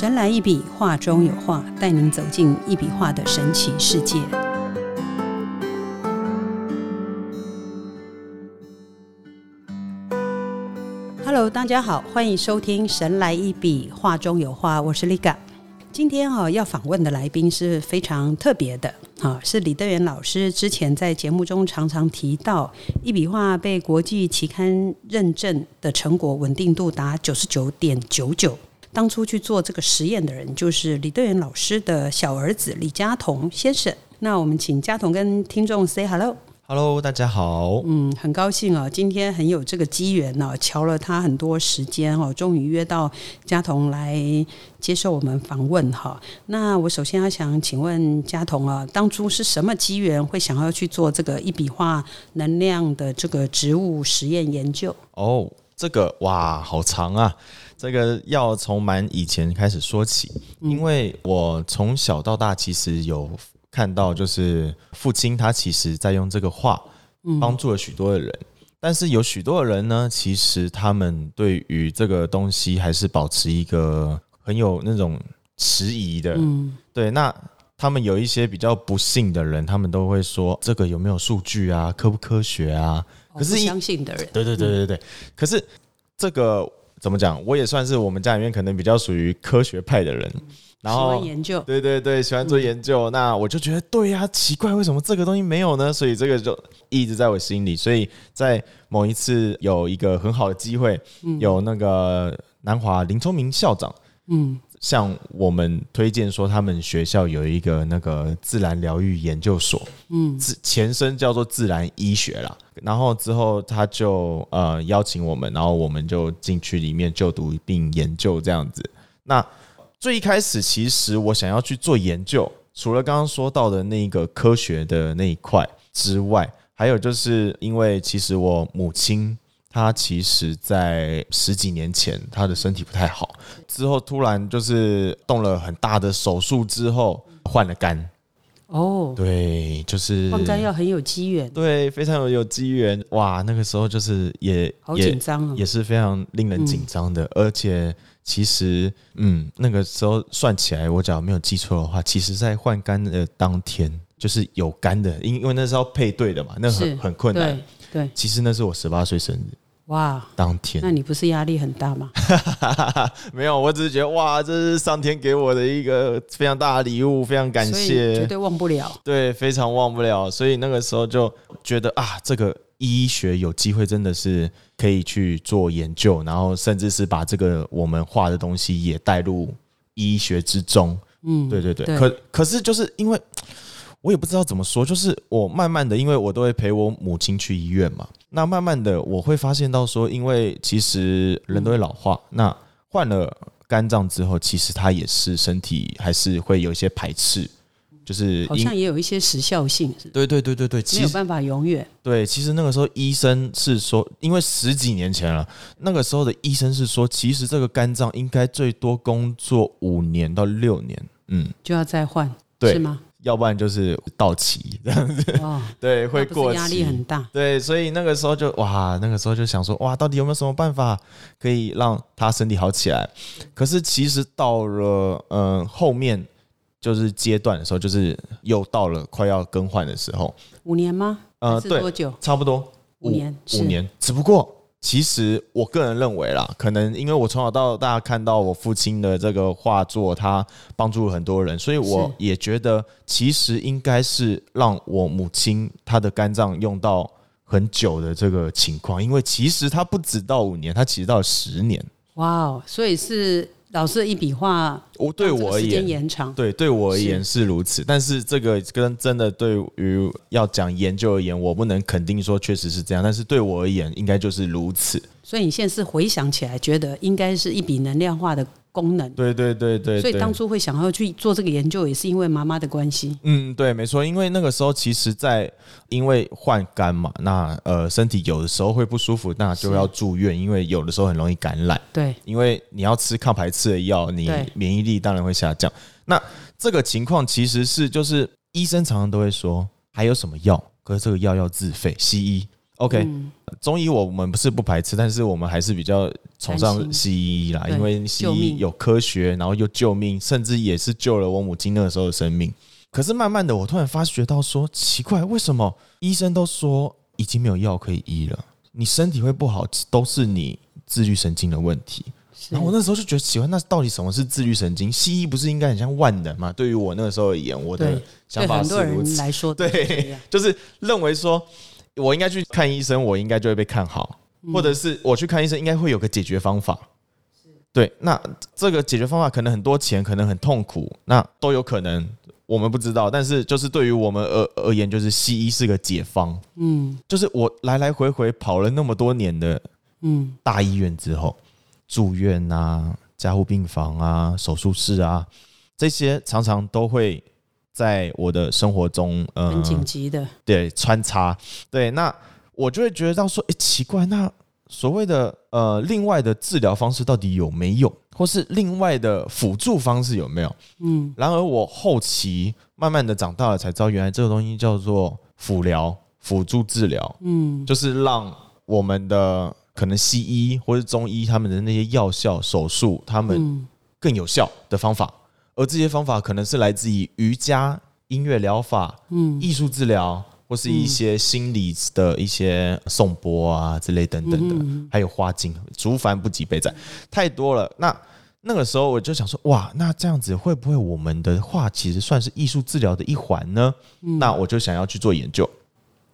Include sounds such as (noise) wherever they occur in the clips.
神来一笔，画中有画，带您走进一笔画的神奇世界。Hello，大家好，欢迎收听《神来一笔，画中有画》，我是 Liga。今天哈要访问的来宾是非常特别的，哈是李德元老师。之前在节目中常常提到，一笔画被国际期刊认证的成果稳定度达九十九点九九。当初去做这个实验的人，就是李德元老师的小儿子李佳彤先生。那我们请佳彤跟听众 say hello。Hello，大家好。嗯，很高兴啊，今天很有这个机缘呢、瞧了他很多时间哦，终于约到佳彤来接受我们访问哈。那我首先要想请问佳彤啊，当初是什么机缘会想要去做这个一笔画能量的这个植物实验研究？哦，这个哇，好长啊！这个要从蛮以前开始说起，因为我从小到大其实有看到，就是父亲他其实在用这个话帮助了许多的人，但是有许多的人呢，其实他们对于这个东西还是保持一个很有那种迟疑的，嗯，对，那他们有一些比较不幸的人，他们都会说这个有没有数据啊，科不科学啊？可是相信的人，对对对对对，可是这个怎么讲？我也算是我们家里面可能比较属于科学派的人，然后喜后欢研究，对对对，喜欢做研究。那我就觉得对呀、奇怪，为什么这个东西没有呢？所以这个就一直在我心里。所以在某一次有一个很好的机会，有那个南华林聪明校长嗯向我们推荐说，他们学校有一个那个自然疗愈研究所，嗯自前身叫做自然医学啦。然后之后他就呃邀请我们，然后我们就进去里面就读并研究这样子。那最一开始，其实我想要去做研究，除了刚刚说到的那个科学的那一块之外，还有就是因为其实我母亲她其实在十几年前他的身体不太好，之后突然就是动了很大的手术之后换了肝，哦，对，就是换肝要很有机缘，对，非常有有机缘。哇！那个时候就是也好也紧张哦也是非常令人紧张的，而且其实嗯，那个时候算起来，我假如没有记错的话，其实在换肝的当天就是有肝的，因因为那是要配对的嘛，那很很困难。对。对，其实那是我十八岁生日。哇，当天，那你不是压力很大吗？(laughs) 没有，我只是觉得哇，这是上天给我的一个非常大的礼物，非常感谢，绝对忘不了。对，非常忘不了，所以那个时候就觉得啊，这个医学有机会真的是可以去做研究，然后甚至是把这个我们画的东西也带入医学之中。嗯，对对对，对。可可是就是因为我也不知道怎么说，就是我慢慢的，因为我都会陪我母亲去医院嘛，那慢慢的我会发现到说，因为其实人都会老化，那换了肝脏之后，其实它也是身体还是会有一些排斥，就是好像也有一些时效性，是对对对对对，没有办法永远。对，其实那个时候医生是说，因为十几年前了，那个时候的医生是说，其实这个肝脏应该最多工作五年到六年，嗯，就要再换，对是吗？要不然就是到期这样子，哦，(laughs) 对，会过期，压力很大。对，所以那个时候就哇，那个时候就想说，哇，到底有没有什么办法可以让他身体好起来？可是其实到了嗯、呃后面就是阶段的时候，就是又到了快要更换的时候，五年吗？呃，对，多久？差不多五年五年。只不过，其实我个人认为啦，可能因为我从小到大看到我父亲的这个画作，他帮助了很多人，所以我也觉得，其实应该是让我母亲她的肝脏用到很久的这个情况，因为其实他不止到五年，他其实到十年。哇哦，所以是老师的一笔画，我对我而言，延长。对，对我而言是如此，但是这个跟真的对于要讲研究而言，我不能肯定说确实是这样，但是对我而言，应该就是如此。所以你现在是回想起来，觉得应该是一笔能量化的功能。对对对对，所以当初会想要去做这个研究，也是因为妈妈的关系。嗯，对，没错，因为那个时候其实在，因为换肝嘛，那呃身体有的时候会不舒服，那就要住院，因为有的时候很容易感染，对，因为你要吃抗排斥的药，你免疫力当然会下降。那这个情况其实是就是医生常常都会说还有什么药，可是这个药要自费，西医 OK，、嗯中医我们不是不排斥，但是我们还是比较崇尚西医啦，因为西医有科学，然后又救命，甚至也是救了我母亲那个时候的生命。可是慢慢的，我突然发觉到说，奇怪，为什么医生都说已经没有药可以医了？你身体会不好，都是你自律神经的问题。然后我那时候就觉得奇怪，那到底什么是自律神经？西医不是应该很像万能吗？对于我那个时候而言，我的想法是如此。人来说对，就是认为说，我应该去看医生，我应该就会被看好，嗯或者是我去看医生，应该会有个解决方法。对，那这个解决方法可能很多钱，可能很痛苦，那都有可能，我们不知道。但是就是对于我们而而言，就是西医是个解方。嗯就是我来来回回跑了那么多年的嗯大医院之后，住院啊、加护病房啊、手术室啊，这些常常都会在我的生活中，呃，很紧急的，对穿插，对，那我就会觉得到说，哎、奇怪，那所谓的呃另外的治疗方式到底有没有，或是另外的辅助方式有没有？嗯。然而我后期慢慢的长大了，才知道原来这个东西叫做辅疗、辅助治疗，嗯。就是让我们的可能西医或是中医他们的那些药效、手术，他们嗯。更有效的方法，而这些方法可能是来自于瑜伽、音乐疗法、嗯艺术治疗，或是一些心理的一些颂钵啊之类等等的，嗯还有花精，竹凡不及备载，太多了。那那个时候我就想说，哇，那这样子会不会我们的话其实算是艺术治疗的一环呢？嗯那我就想要去做研究。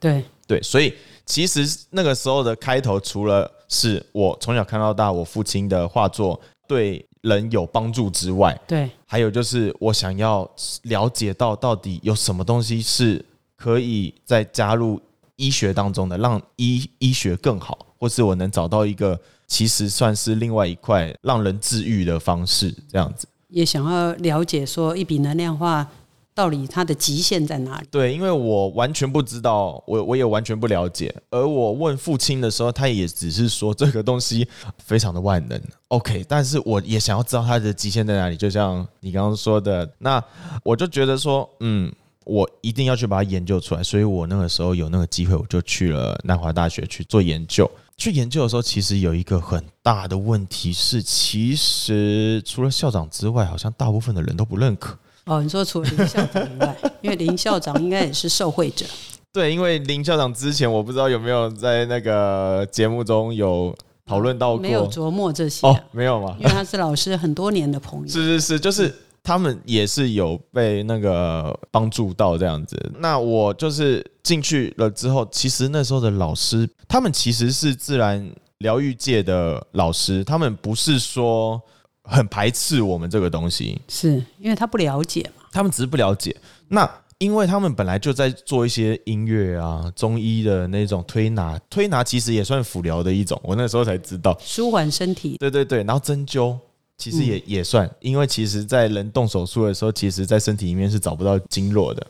对，对，所以其实那个时候的开头，除了是我从小看到大，我父亲的画作对人有帮助之外，对，还有就是我想要了解到到底有什么东西是可以再加入医学当中的，让医医学更好，或是我能找到一个其实算是另外一块让人治愈的方式，这样子。也想要了解说一笔能量化到底它的极限在哪里？对，因为我完全不知道，我我也完全不了解。而我问父亲的时候，他也只是说这个东西非常的万能，OK。但是我也想要知道它的极限在哪里，就像你刚刚说的，那我就觉得说，嗯，我一定要去把它研究出来。所以我那个时候有那个机会，我就去了南华大学去做研究。去研究的时候，其实有一个很大的问题是，其实除了校长之外，好像大部分的人都不认可。哦，你说除了林校长以外，因为林校长应该也是受惠者，(laughs) 对，因为林校长之前我不知道有没有在那个节目中有讨论到过，没有琢磨这些、没有吗因？为他是老师很多年的朋友。(laughs) 是是是，就是他们也是有被那个帮助到这样子。那我就是进去了之后，其实那时候的老师，他们其实是自然疗愈界的老师，他们不是说很排斥我们这个东西，是因为他不了解嘛？他们只是不了解。那因为他们本来就在做一些音乐啊、中医的那种推拿，推拿其实也算辅疗的一种。我那时候才知道，舒缓身体，对对对。然后针灸其实嗯也、也算，因为其实在人动手术的时候，其实在身体里面是找不到经络的。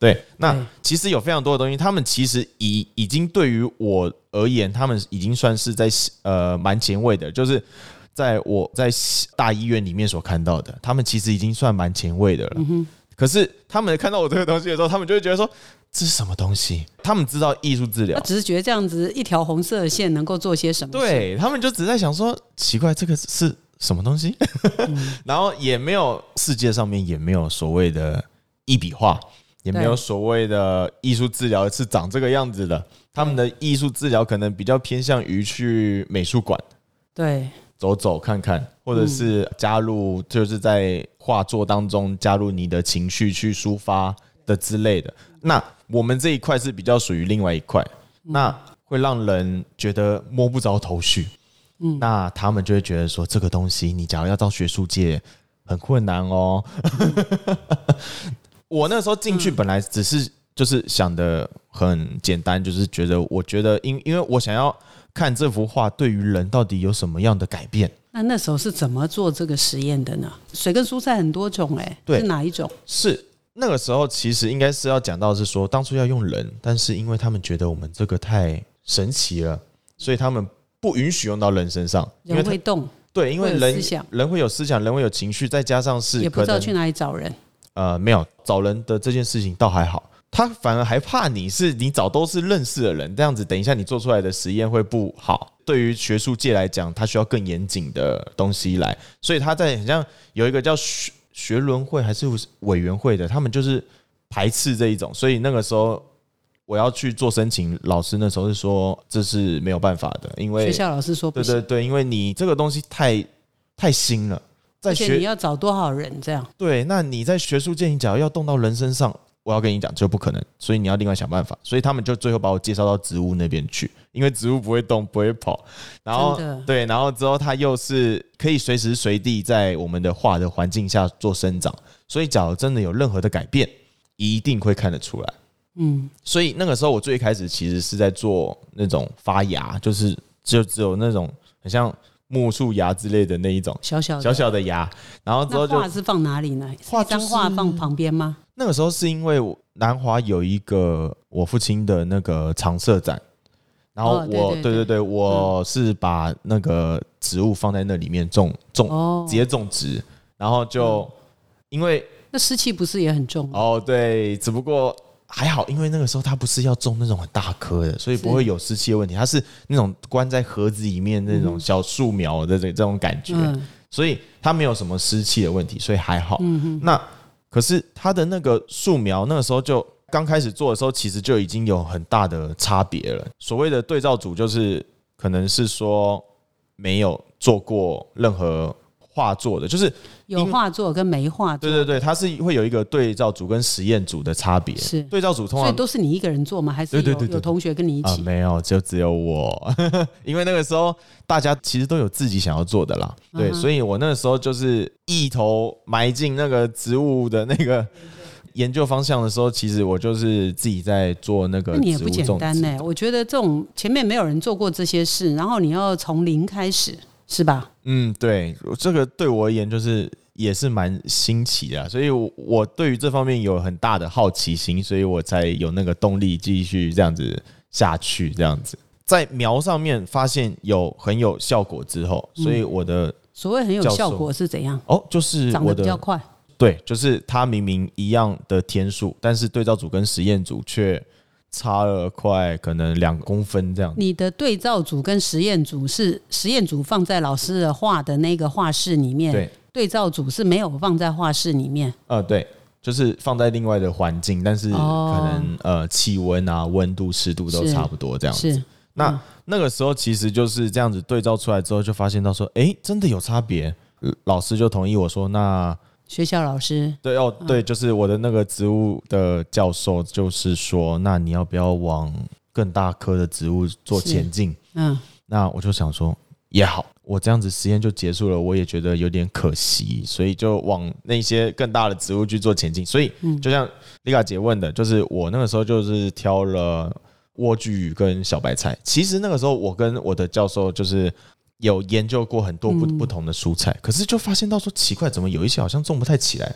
对，那其实有非常多的东西，他们其实已已经对于我而言，他们已经算是在呃蛮前卫的，就是在我在大医院里面所看到的，他们其实已经算蛮前卫的了。嗯可是他们看到我这个东西的时候，他们就会觉得说这是什么东西？他们知道艺术治疗他，只是觉得这样子一条红色的线能够做些什么？，对他们就只在想说奇怪，这个是什么东西？(laughs) 然后也没有世界上面也没有所谓的一笔画，也没有所谓的艺术治疗是长这个样子的。他们的艺术治疗可能比较偏向于去美术馆对，走走看看，或者是加入就是在画作当中加入你的情绪去抒发的之类的。那我们这一块是比较属于另外一块，那会让人觉得摸不着头绪。嗯，那他们就会觉得说，这个东西你假如要到学术界很困难哦。(laughs) 我那时候进去本来只是就是想的很简单，就是觉得我觉得因因为我想要看这幅画对于人到底有什么样的改变。那那时候是怎么做这个实验的呢？水跟蔬菜很多种、哎，对是哪一种？是那个时候其实应该是要讲到是说，当初要用人，但是因为他们觉得我们这个太神奇了，所以他们不允许用到人身上，因为人会动，对，因为人人会有思想，人会有情绪，再加上是也不知道去哪里找人。呃没有找人的这件事情倒还好，他反而还怕你是你找都是认识的人，这样子等一下你做出来的实验会不好。对于学术界来讲，他需要更严谨的东西来，所以他在好像有一个叫学学伦会还是委员会的，他们就是排斥这一种，所以那个时候我要去做申请，老师那时候是说这是没有办法的，因为学校老师说不，对对对，因为你这个东西太太新了，在学你要找多少人这样？对，那你在学术界，你只要要动到人身上，我要跟你讲，这不可能，所以你要另外想办法。所以他们就最后把我介绍到植物那边去，因为植物不会动，不会跑，然后对，然后之后它又是可以随时随地在我们的画的环境下做生长，所以假如真的有任何的改变，一定会看得出来。嗯，所以那个时候我最开始其实是在做那种发芽，就是就只有那种很像木树芽之类的那一种小小的小小的芽，然后之后就画是放哪里呢？画就是画放旁边吗？那个时候是因为南华有一个我父亲的那个常设展，然后我、对对对我是把那个植物放在那里面种种、哦。直，接种植，然后就、因为那湿气不是也很重吗？哦对，只不过还好，因为那个时候它不是要种那种很大棵的，所以不会有湿气的问题，它是那种关在盒子里面那种小树苗的这这种感觉，嗯。所以它没有什么湿气的问题，所以还好。那可是他的那个素描，那个时候就刚开始做的时候，其实就已经有很大的差别了。所谓的对照组，就是可能是说没有做过任何画作的，就是有画作跟没画作，对对对，它是会有一个对照组跟实验组的差别。是对照组通所以常都是你一个人做吗？还是有有同学跟你一啊、起？没有，就只有我，(laughs) 因为那个时候大家其实都有自己想要做的啦，对，嗯所以我那个时候就是一头埋进那个植物的那个研究方向的时候，其实我就是自己在做那个那你也不简。单呢。我觉得这种前面没有人做过这些事，然后你要从零开始，是吧？嗯，对，这个对我而言就是也是蛮新奇的啊，所以我我对于这方面有很大的好奇心，所以我才有那个动力继续这样子下去，这样子。在苗上面发现有很有效果之后，所以我的、所谓很有效果是怎样？哦，就是长得比较快，对，就是它明明一样的天数，但是对照组跟实验组却差了快可能两公分这样。你的对照组跟实验组是实验组放在老师的画的那个画室里面，对，对照组是没有放在画室里面。呃，对，就是放在另外的环境，但是可哦能、呃气温啊、温度、湿度都差不多这样子。是，那、嗯那个时候其实就是这样子对照出来之后，就发现到说，哎、真的有差别。呃老师就同意我说，那学校老师对哦，嗯对，就是我的那个植物的教授，就是说，那你要不要往更大科的植物做前进？嗯，那我就想说，也好，我这样子实验就结束了，我也觉得有点可惜，所以就往那些更大的植物去做前进。所以，嗯就像丽卡姐问的，就是我那个时候就是挑了莴苣跟小白菜。其实那个时候我跟我的教授就是有研究过很多不嗯不同的蔬菜，可是就发现到说奇怪，怎么有一些好像种不太起来，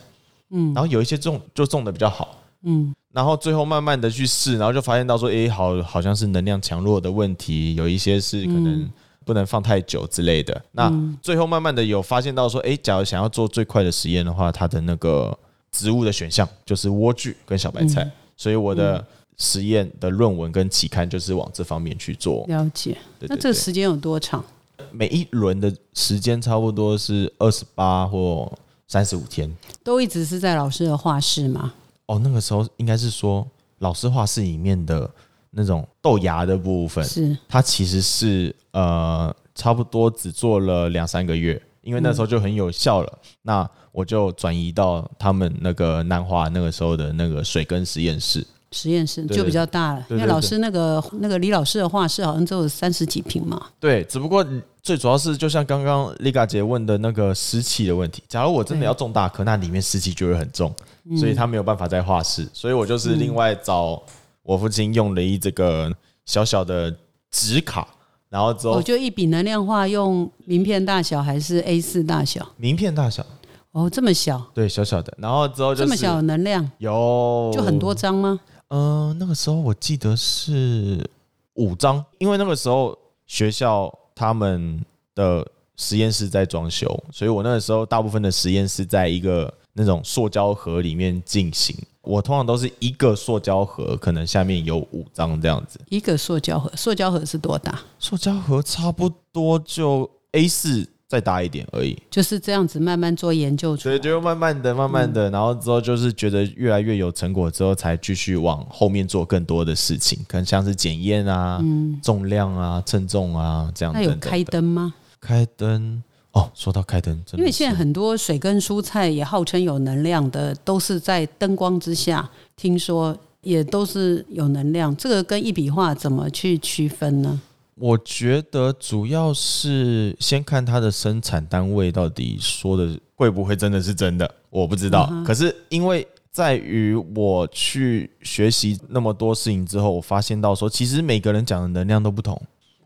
嗯然后有一些种就种的比较好。嗯然后最后慢慢的去试，然后就发现到说，诶，好，好像是能量强弱的问题，有一些是可能嗯不能放太久之类的。那嗯最后慢慢的有发现到说，诶，假如想要做最快的实验的话，它的那个植物的选项就是莴苣跟小白菜，嗯所以我的实验的论文跟期刊就是往这方面去做。了解。那这个时间有多长？每一轮的时间差不多是二十八或三十五天。都一直是在老师的画室吗？哦，那个时候应该是说老师画室里面的那种豆芽的部分，是它其实是呃差不多只做了两三个月，因为那时候就很有效了。那我就转移到他们那个南华那个时候的那个水根实验室。实验室就比较大了，对对因为老师那个那个李老师的画室好像只有三十几平嘛。对，只不过最主要是就像刚刚丽嘎姐问的那个湿气的问题。假如我真的要种大棵，那里面湿气就会很重，嗯所以他没有办法在画室，所以我就是另外找我父亲用了一这个小小的纸卡，然后之后我就一笔能量画用名片大小还是 A 四大小？名片大小，哦，这么小，对，小小的，然后之后就是这么小的能量，有就很多张吗？嗯、那个时候我记得是五张，因为那个时候学校他们的实验室在装修，所以我那个时候大部分的实验室在一个那种塑胶盒里面进行。我通常都是一个塑胶盒，可能下面有五张这样子。一个塑胶盒，塑胶盒是多大？塑胶盒差不多就 A 四再大一点而已。就是这样子慢慢做研究出来。所以就慢慢的、慢慢的，然后之后就是觉得越来越有成果之后，才继续往后面做更多的事情，可能像是检验啊、重量啊、称重啊这样等等。那有开灯吗？开灯哦，说到开灯，因为现在很多水跟蔬菜也号称有能量的，都是在灯光之下，听说也都是有能量。这个跟一笔画怎么去区分呢？我觉得主要是先看它的生产单位到底说的会不会真的是真的，我不知道。可是因为在于我去学习那么多事情之后，我发现到说，其实每个人讲的能量都不同，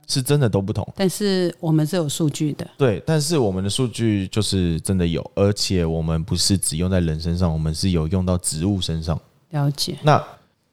是真的都不同。但是我们是有数据的，对，但是我们的数据就是真的有，而且我们不是只用在人身上，我们是有用到植物身上。了解。那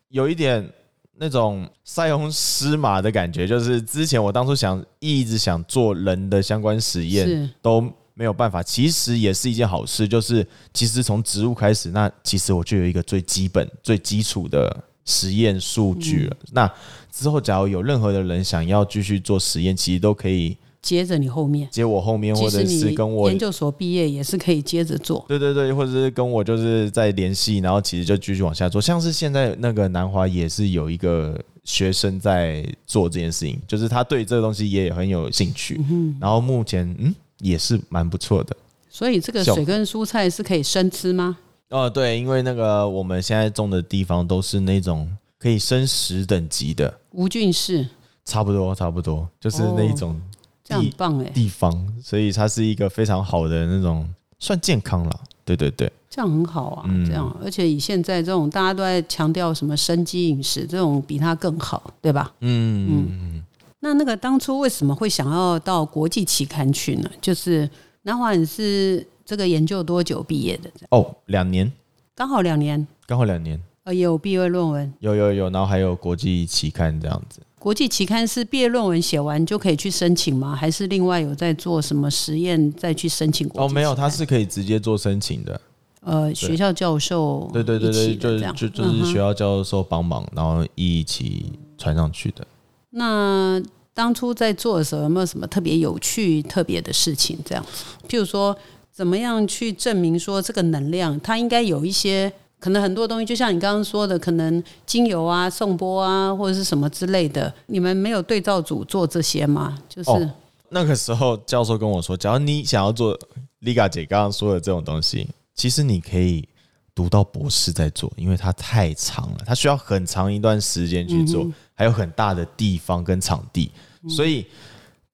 有一点那种塞翁失马的感觉，就是之前我当初想一直想做人的相关实验，都没有办法。其实也是一件好事，就是其实从植物开始，那其实我就有一个最基本、最基础的实验数据了。那之后，假如有任何的人想要继续做实验，其实都可以接着你后面，接我后面，或者是跟我研究所毕业也是可以接着做。对对对，或者是跟我就是在联系，然后其实就继续往下做。像是现在那个南华也是有一个学生在做这件事情，就是他对这个东西也很有兴趣，然后目前嗯也是蛮不错的。所以这个水跟蔬菜是可以生吃吗？哦，对，因为那个我们现在种的地方都是那种可以生食等级的，无菌室，差不多差不多就是那一种这样很棒哎，地方，所以它是一个非常好的那种算健康了。对对对，这样很好啊，嗯这样，而且以现在这种大家都在强调什么生机饮食，这种比它更好，对吧？嗯嗯那那个当初为什么会想要到国际期刊去呢？就是南华你是这个研究多久毕业的？哦，两年，刚好两年，刚好两年。呃，也有毕业论文。有有有，然后还有国际期刊这样子。国际期刊是毕业论文写完就可以去申请吗？还是另外有在做什么实验再去申请国际哦，没有，期刊它是可以直接做申请的。呃学校教授对对对对，就就就是学校教授帮忙，然后一起传上去的。那当初在做的时候，有没有什么特别有趣、特别的事情？这样子，譬如说，怎么样去证明说这个能量，它应该有一些可能很多东西，就像你刚刚说的，可能精油啊、颂钵啊，或者是什么之类的，你们没有对照组做这些吗？就是、哦那个时候教授跟我说，假如你想要做 Liga 姐刚刚说的这种东西，其实你可以读到博士再做，因为它太长了，它需要很长一段时间去做，还有很大的地方跟场地，所以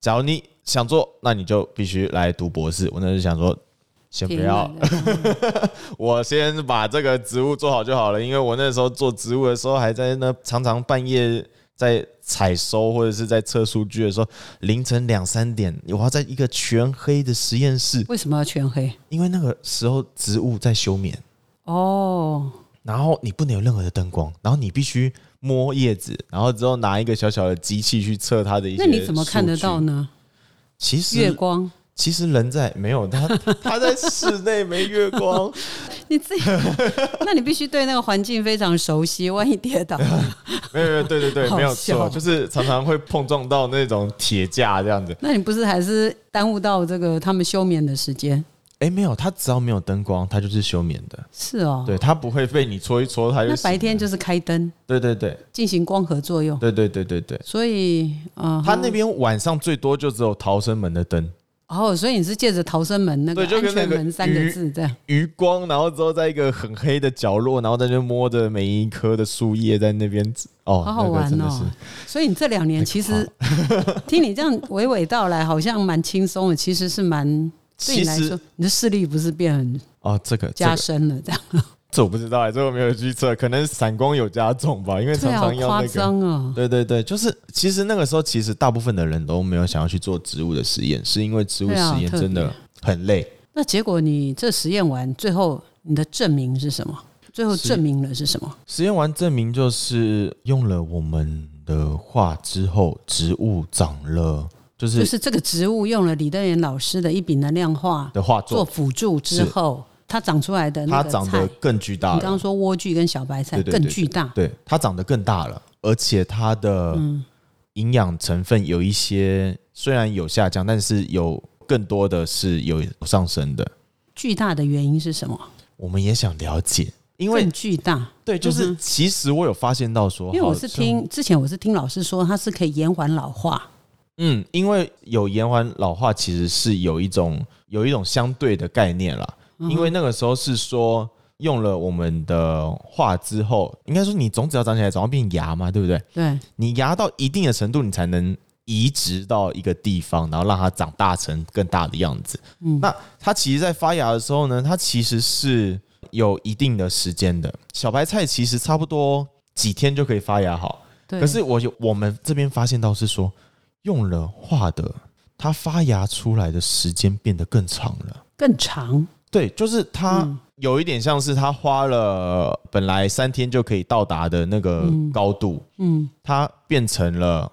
假如你想做，那你就必须来读博士。我那时候想说，先不要，(laughs) 我先把这个植物做好就好了，因为我那时候做植物的时候，还在那常常半夜在采收或者是在测数据的时候，凌晨两三点，我要在一个全黑的实验室，为什么要全黑？因为那个时候植物在休眠，哦，然后你不能有任何的灯光，然后你必须摸叶子，然后之后拿一个小小的机器去测它的一些。那你怎么看得到？呢？其实月光，其实人在没有他，(laughs) 他在室内没月光。(laughs) 你自己，(laughs) 那你必须对那个环境非常熟悉，万一跌倒，没有没有，对对对，没有错，就是常常会碰撞到那种铁架这样子。那你不是还是耽误到这个他们休眠的时间？哎，没有，它只要没有灯光，它就是休眠的。是哦，对，它不会被你戳一戳，它就那白天就是开灯对对对进行光合作用，对对对对对。所以呃，它那边晚上最多就只有逃生门的灯，哦，所以你是借着逃生门那个安全门三个字这样，余光，然后之后在一个很黑的角落，然后在那摸着每一棵的树叶在那边，哦，好好玩哦。所以你这两年其实 (laughs) 听你这样娓娓道来，好像蛮轻松的，其实是蛮对你来说，你的视力不是变很哦，这个。加深了这样，这我不知道哎，这我没有去测，可能散光有加重吧，因为常常要那个。张哦。对对对，就是其实那个时候，其实大部分的人都没有想要去做植物的实验，是因为植物实验真的很累。那结果你这实验完，最后你的证明是什么？最后证明了是什么？实验完证明就是用了我们的话之后，植物长了，就是就是这个植物用了李德元老师的一笔能量画的画作做作，辅助之后，它长出来的它长得，更巨大你刚刚，说莴苣跟小白菜更巨大，对，它长得更大了，而且它的嗯营养成分有一些虽然有下降，但是有更多的是有上升的。巨大的原因是什么？我们也想了解，因为更巨大，对，就是其实我有发现到说，因为我是听之前我是听老师说它是可以延缓老化，嗯，因为有延缓老化，其实是有一种有一种相对的概念啦。嗯因为那个时候是说用了我们的话之后，应该说你种子要长起来，总要变芽嘛，对不对？对，你芽到一定的程度，你才能移植到一个地方，然后让它长大成更大的样子。嗯那它其实，在发芽的时候呢，它其实是有一定的时间的。小白菜其实差不多几天就可以发芽好。对，可是我有我们这边发现到是说，用了化的，它发芽出来的时间变得更长了。更长，对，就是它嗯有一点像是他花了本来三天就可以到达的那个嗯高度，嗯，他变成了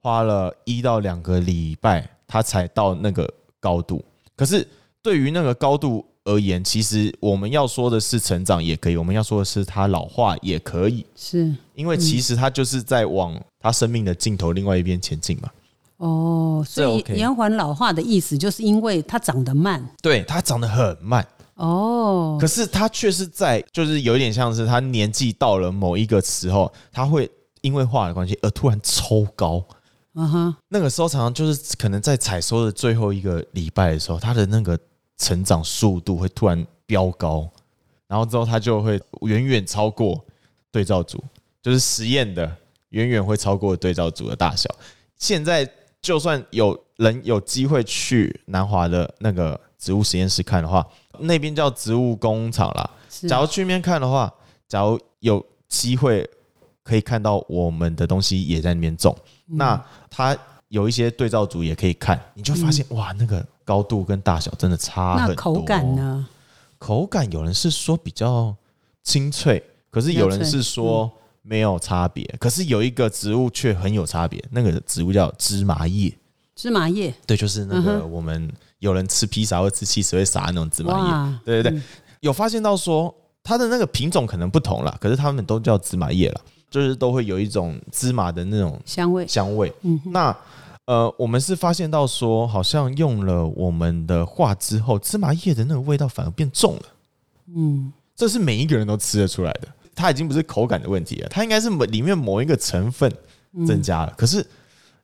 花了一到两个礼拜，他才到那个高度。可是对于那个高度而言，其实我们要说的是成长也可以，我们要说的是他老化也可以。是因为其实他就是在往他生命的尽头另外一边前进嘛。哦，所以延缓老化的意思就是因为它长得慢。对，它长得很慢，哦。可，是它却是在，就是有点像是它年纪到了某一个时候，它会因为化的关系而突然抽高。嗯哼，那个时候常常就是可能在采收的最后一个礼拜的时候，它的那个成长速度会突然飙高，然后之后它就会远远超过对照组，就是实验的远远会超过对照组的大小。现在就算有人有机会去南华的那个植物实验室看的话，那边叫植物工厂啦。假如去那边看的话，假如有机会可以看到我们的东西也在那边种，嗯那它有一些对照组也可以看，你就发现、哇，那个高度跟大小真的差很多。那口感？呢？口感有人是说比较清脆，可是有人是说没有差别。可是有一个植物却很有差别，那个植物叫芝麻叶。芝麻叶，对，就是那嗯个我们有人吃披萨或吃汽水会撒那种芝麻叶。对对对，嗯有发现到说它的那个品种可能不同了，可是它们都叫芝麻叶了，就是都会有一种芝麻的那种香味，香味。嗯，那呃，我们是发现到说，好像用了我们的话之后，芝麻叶的那个味道反而变重了。嗯，这是每一个人都吃得出来的，它已经不是口感的问题了，它应该是某里面某一个成分嗯增加了。可是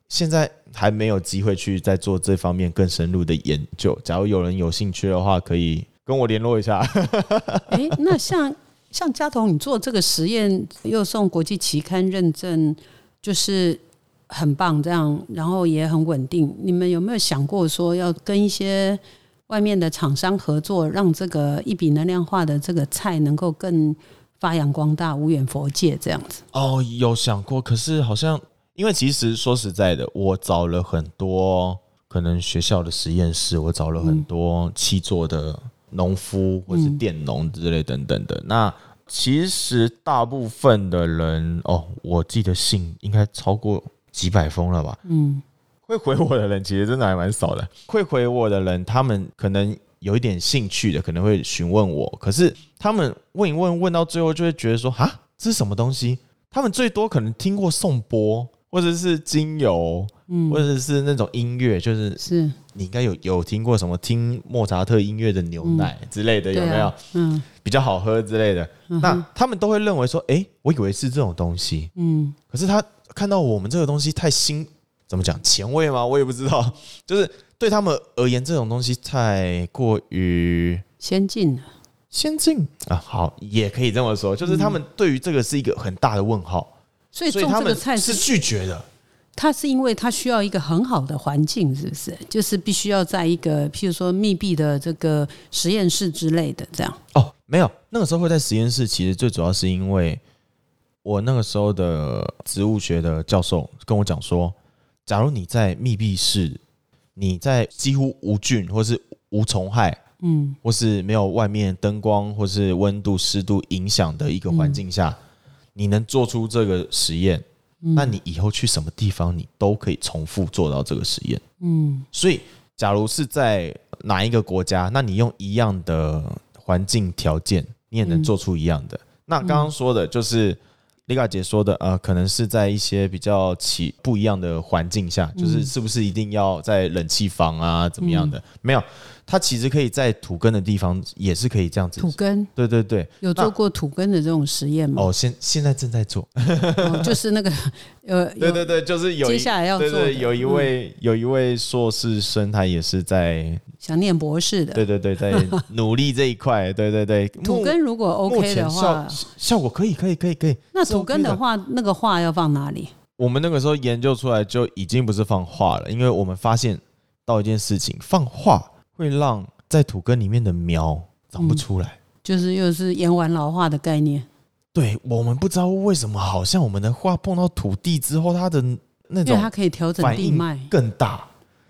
现在还没有机会去再做这方面更深入的研究。假如有人有兴趣的话，可以跟我联络一下。(laughs) 哎，那像像嘉彤，你做这个实验又送国际期刊认证，就是很棒，这样，然后也很稳定。你们有没有想过说要跟一些外面的厂商合作，让这个一笔能量化的这个菜能够更发扬光大、无远佛界这样子？哦，有想过，可是好像因为其实说实在的，我找了很多可能学校的实验室，我找了很多七座的农夫或是佃农之类等等的。那其实大部分的人哦，我记得信应该超过几百封了吧？嗯，会回我的人其实真的还蛮少的。会回我的人，他们可能有一点兴趣的，可能会询问我。可是他们问一问，问到最后就会觉得说：“啊，这是什么东西？”他们最多可能听过颂钵，或者是精油，嗯或者是那种音乐，就是是，你应该有有听过什么听莫扎特音乐的牛奶之类的，有没有啊？嗯比较好喝之类的？那他们都会认为说：“诶，我以为是这种东西。”嗯，可是他看到我们这个东西太新，怎么讲前卫吗？我也不知道，(laughs) 就是对他们而言，这种东西太过于先进了，先进啊。好，也可以这么说，就是他们对于这个是一个很大的问号，所以种这个所以他们是菜是拒绝的。它是因为它需要一个很好的环境，是不是？就是必须要在一个譬如说密闭的这个实验室之类的，这样。哦，没有，那个时候会在实验室，其实最主要是因为我那个时候的植物学的教授跟我讲说，假如你在密闭室，你在几乎无菌或是无虫害。嗯或是没有外面灯光或是温度、湿度影响的一个环境下，你能做出这个实验，那你以后去什么地方，你都可以重复做到这个实验。嗯所以，假如是在哪一个国家，那你用一样的环环境条件，你也能做出一样的。那刚刚说的就是丽卡姐说的，呃，可能是在一些比较起不一样的环境下，就是是不是一定要在冷气房啊，怎么样的？没有，它其实可以在土根的地方也是可以这样子。土根对对对，有做过土根的这种实验吗？哦，现现在正在做。哦就是那个 (laughs) 呃，有对对对，就是有接下来要做的对对，有一位有一位硕士生，他也是在想念博士的对对对，在 (laughs) 努力这一块，对对对，土根，如果 OK 的话效，效果可以可以可以可以。那土根的话，那个画要放哪里？我们那个时候研究出来就已经不是放画了，因为我们发现到一件事情，放画会让在土根里面的苗长不出来。就是又是延缓老化的概念。对我们不知道为什么，好像我们的画碰到土地之后，它的那因为它可以调整地脉，更大，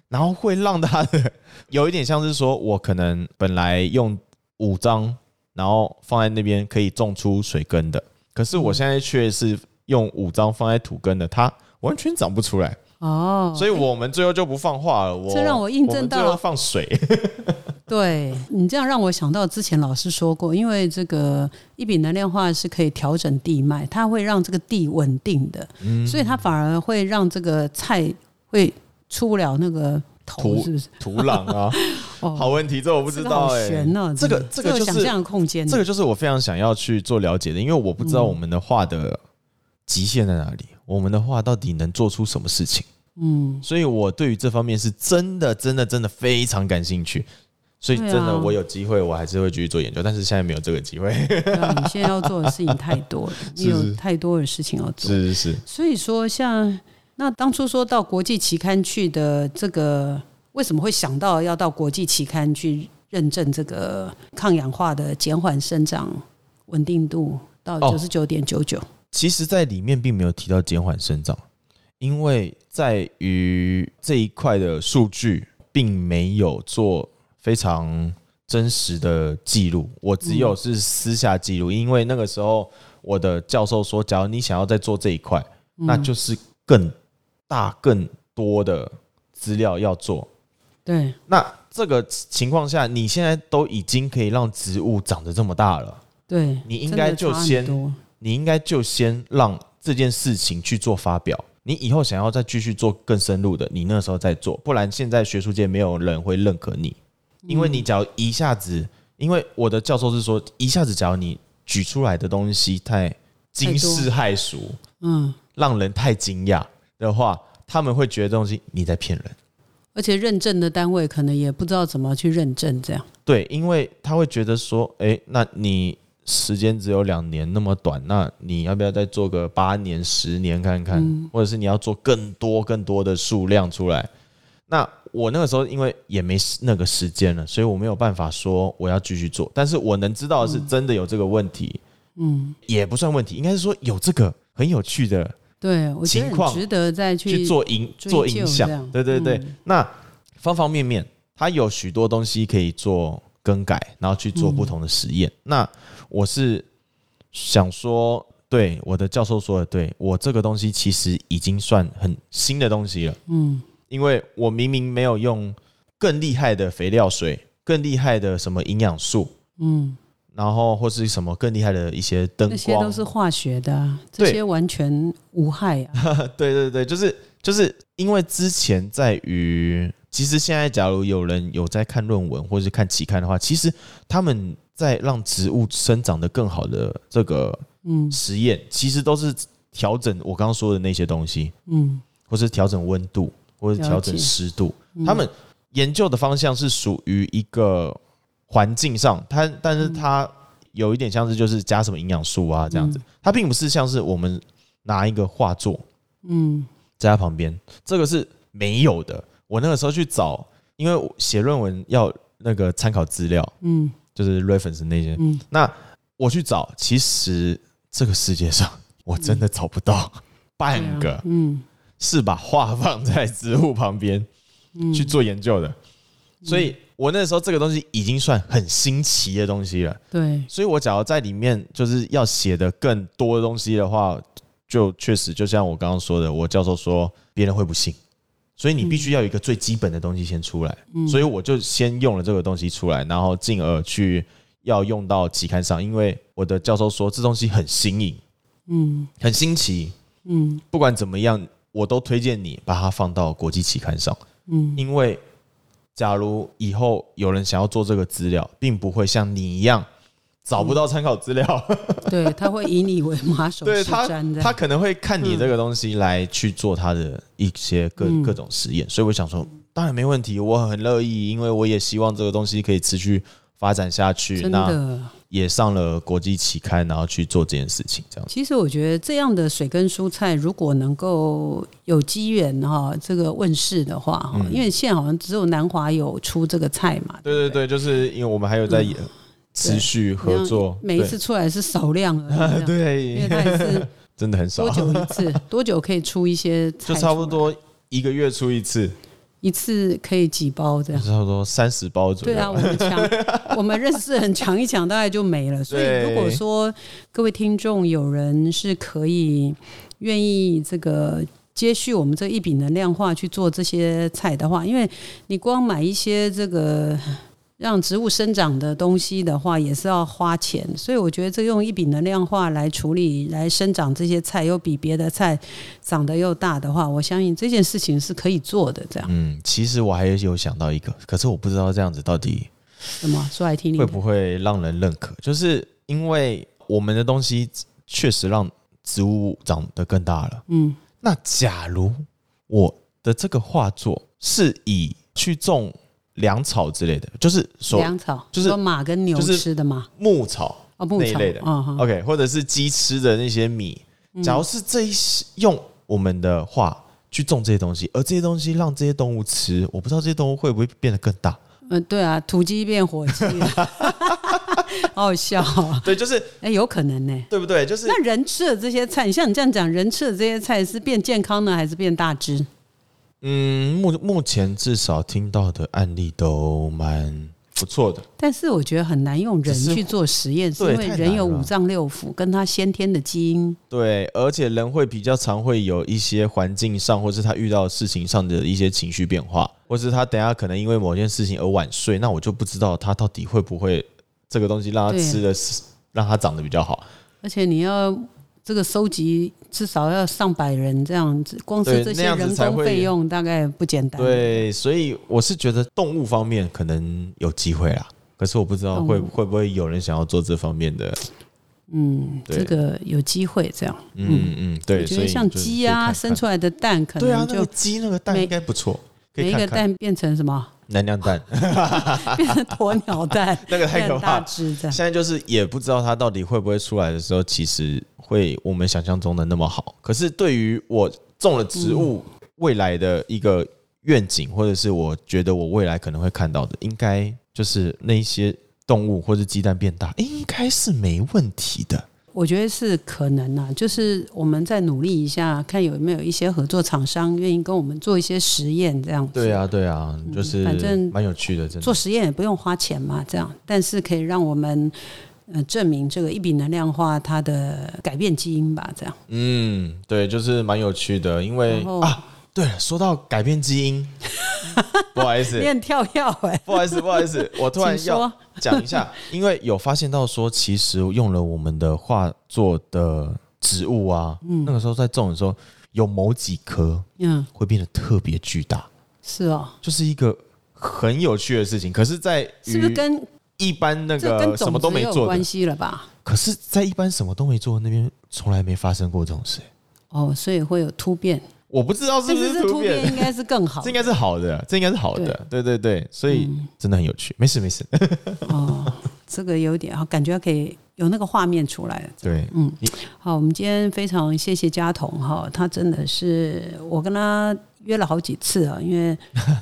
然后会让它的 (laughs) 有一点像是说，我可能本来用五张，然后放在那边可以种出水根的，可是我现在却是用五张放在土根的，它完全长不出来。哦，所以我们最后就不放话了。我这让我印证到放水。(laughs) 对你这样让我想到之前老师说过，因为这个一笔能量化是可以调整地脉，它会让这个地稳定的，嗯所以它反而会让这个菜会出不了那个头，土是不是？土壤啊，(laughs) 哦好问题，这我不知道哎、这个好悬哦，这个这个就是空间，这个就是我非常想要去做了解的，因为我不知道嗯我们的画的极限在哪里，我们的话到底能做出什么事情。嗯，所以我对于这方面是真的、真的、真的非常感兴趣。所以真的，我有机会，我还是会继续做研究，但是现在没有这个机会。对啊你现在要做的事情太多了，(laughs) 你有太多的事情要做，是是是，所以说像那当初说到国际期刊去的这个，为什么会想到要到国际期刊去认证这个抗氧化的减缓生长稳定度到哦九十九点九九？其实，在里面并没有提到减缓生长，因为在于这一块的数据并没有做非常真实的记录，我只有是私下记录，因为那个时候我的教授说，假如你想要再做这一块，那就是更大、更多的资料要做。对，那这个情况下，你现在都已经可以让植物长得这么大了。对，你应该就先多你应该就先让这件事情去做发表。你以后想要再继续做更深入的，你那时候再做，不然现在学术界没有人会认可你，因为你只要一下子，因为我的教授是说，一下子，只要你举出来的东西太惊世骇俗，嗯，让人太惊讶的话，他们会觉得东西你在骗人。而且认证的单位可能也不知道怎么去认证，这样。对，因为他会觉得说，哎、那你时间只有两年那么短，那你要不要再做个八年、十年看看？或者是你要做更多、更多的数量出来？那我那个时候因为也没那个时间了，所以我没有办法说我要继续做。但是我能知道的是，真的有这个问题，嗯，也不算问题，应该是说有这个很有趣的对情况值得再去去做影做影响。对对对，嗯那方方面面，它有许多东西可以做更改，然后去做不同的实验。那我是想说，对我的教授说的对，我这个东西其实已经算很新的东西了。嗯因为我明明没有用更厉害的肥料水、更厉害的什么营养素，嗯，然后或是什么更厉害的一些灯光那些，都是化学的啊，这些完全无害啊。(laughs) 对对对，就是就是因为之前在于，其实现在假如有人有在看论文或者是看期刊的话，其实他们在让植物生长得更好的这个嗯实验，其实都是调整我刚刚说的那些东西，嗯或是调整温度，或是调整湿度。他们研究的方向是属于一个环境上，它但是它有一点像是就是加什么营养素啊这样子，它并不是像是我们拿一个画作。嗯在它旁边，这个是没有的。我那个时候去找，因为写论文要那个参考资料，嗯。就是 reference 那些。嗯。那我去找，其实这个世界上我真的找不到半个嗯。是把画放在植物旁边嗯。去做研究的。所以我那时候这个东西已经算很新奇的东西了。对，所以我假如在里面就是要写的更多的东西的话，就确实就像我刚刚说的，我教授说别人会不信，所以你必须要有一个最基本的东西先出来。所以我就先用了这个东西出来，然后进而去要用到期刊上，因为我的教授说这东西很新颖，嗯。很新奇，嗯。不管怎么样，我都推荐你把它放到国际期刊上，嗯。因为假如以后有人想要做这个资料，并不会像你一样找不到参考资料，(laughs) 对，他会以你为马首是瞻的。他可能会看你这个东西来去做他的一些各、嗯各种实验，所以我想说，当然没问题，我很乐意，因为我也希望这个东西可以持续发展下去。真那的，也上了国际期刊，然后去做这件事情，这样子。其实我觉得这样的水跟蔬菜，如果能够有机缘哈，这个问世的话哈，嗯因为现在好像只有南华有出这个菜嘛，对对对，就是因为我们还有在嗯持续合作，每一次出来是少量而已，(laughs) 对因为，它也是 (laughs) 真的很少多，久一次？(laughs) 多久可以出一些菜？就差不多一个月出一次，一次可以几包这样。差不多三十包左右。对啊，我们抢，我们认识的人抢一抢，大概就没了。所以如果说各位听众有人是可以愿意这个接续我们这一笔能量化去做这些菜的话，因为你光买一些这个。让植物生长的东西的话，也是要花钱，所以我觉得这用一笔能量化来处理、来生长这些菜，又比别的菜长得又大的话，我相信这件事情是可以做的。这样，嗯，其实我还有想到一个，可是我不知道这样子到底什么说来听听会。不会让人认可，就是因为我们的东西确实让植物长得更大了。嗯那假如我的这个画作是以去种粮草之类的，就是说粮草，就是说马跟牛吃的嘛，牧草哦，牧草那一类的，，OK，或者是鸡吃的那些米，嗯假如是这一些用我们的话去种这些东西，而这些东西让这些动物吃，我不知道这些动物会不会变得更大。嗯，对啊，土鸡变火鸡了，(laughs) 好好笑啊！对，就是哎，有可能呢。对不对？就是那人吃的这些菜，你像你这样讲，人吃的这些菜是变健康呢，还是变大只？嗯，目目前至少听到的案例都蛮不错的。但是我觉得很难用人去做实验，是因为人有五脏六腑，跟他先天的基因。对，而且人会比较常会有一些环境上，或是他遇到事情上的一些情绪变化，或是他等下可能因为某件事情而晚睡，那我就不知道他到底会不会这个东西让他吃的是让他长得比较好。而且你要这个收集至少要上百人这样子，光是这些人工费用大概不简单。对，所以我是觉得动物方面可能有机会啦，可是我不知道会会不会有人想要做这方面的。嗯，对这个有机会这样。嗯嗯，对，我觉得像鸡啊，生出来的蛋可能就那个鸡那个蛋每应该不错，可每一个蛋变成什么？能量蛋，(laughs) 变成鸵鸟蛋，(laughs) 那个太可怕。现在就是也不知道它到底会不会出来的时候，其实会我们想象中的那么好。可是对于我种了植物未来的一个愿景，或者是我觉得我未来可能会看到的，应该就是那一些动物或者鸡蛋变大，应该是没问题的。我觉得是可能啊，就是我们再努力一下，看有没有一些合作厂商愿意跟我们做一些实验，这样子。对啊，对啊，就是反正蛮有趣的，真的做。实验也不用花钱嘛，这样，但是可以让我们呃证明这个一笔能量化它的改变基因吧，这样。嗯，对，就是蛮有趣的，因为啊，对了，说到改变基因，(laughs) 不好意思你，很跳跃哎、不好意思，不好意思，我突然要。讲一下，因为有发现到说，其实用了我们的画作的植物啊，那个时候在种的时候，有某几颗嗯，会变得特别巨大，是哦，就是一个很有趣的事情。可是，在是不是跟一般那个什么都没做关，系了吧？可是，在一般什么都没做那边，从来没发生过这种事。哦，所以会有突变，我不知道是不但是这突突变变应，该是更好这应该是好的，这应该是好的，对对对，所以嗯真的很有趣。没事没事，哦，这个有点好，感觉可以有那个画面出来了。对，嗯，好，我们今天非常谢谢嘉彤哈，他真的是我跟他约了好几次啊，因为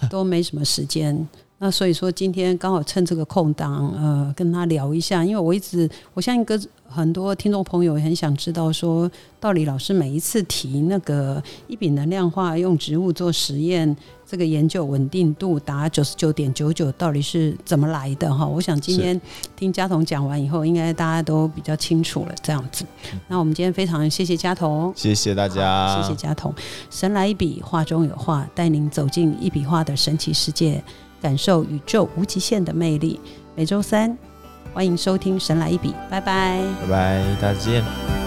都没什么时间。那所以说今天刚好趁这个空档，呃，跟他聊一下，因为我一直我相信跟很多听众朋友也很想知道说，到底老师每一次提那个一笔能量化用植物做实验，这个研究稳定度达九十九点九九，到底是怎么来的哈？我想今天听嘉彤讲完以后，应该大家都比较清楚了，这样子。那我们今天非常谢谢嘉彤。谢谢大家，谢谢嘉彤，神来一笔，画中有画，带您走进一笔画的神奇世界，感受宇宙无极限的魅力。每周三欢迎收听《神来一笔》，拜拜。拜拜，大家见。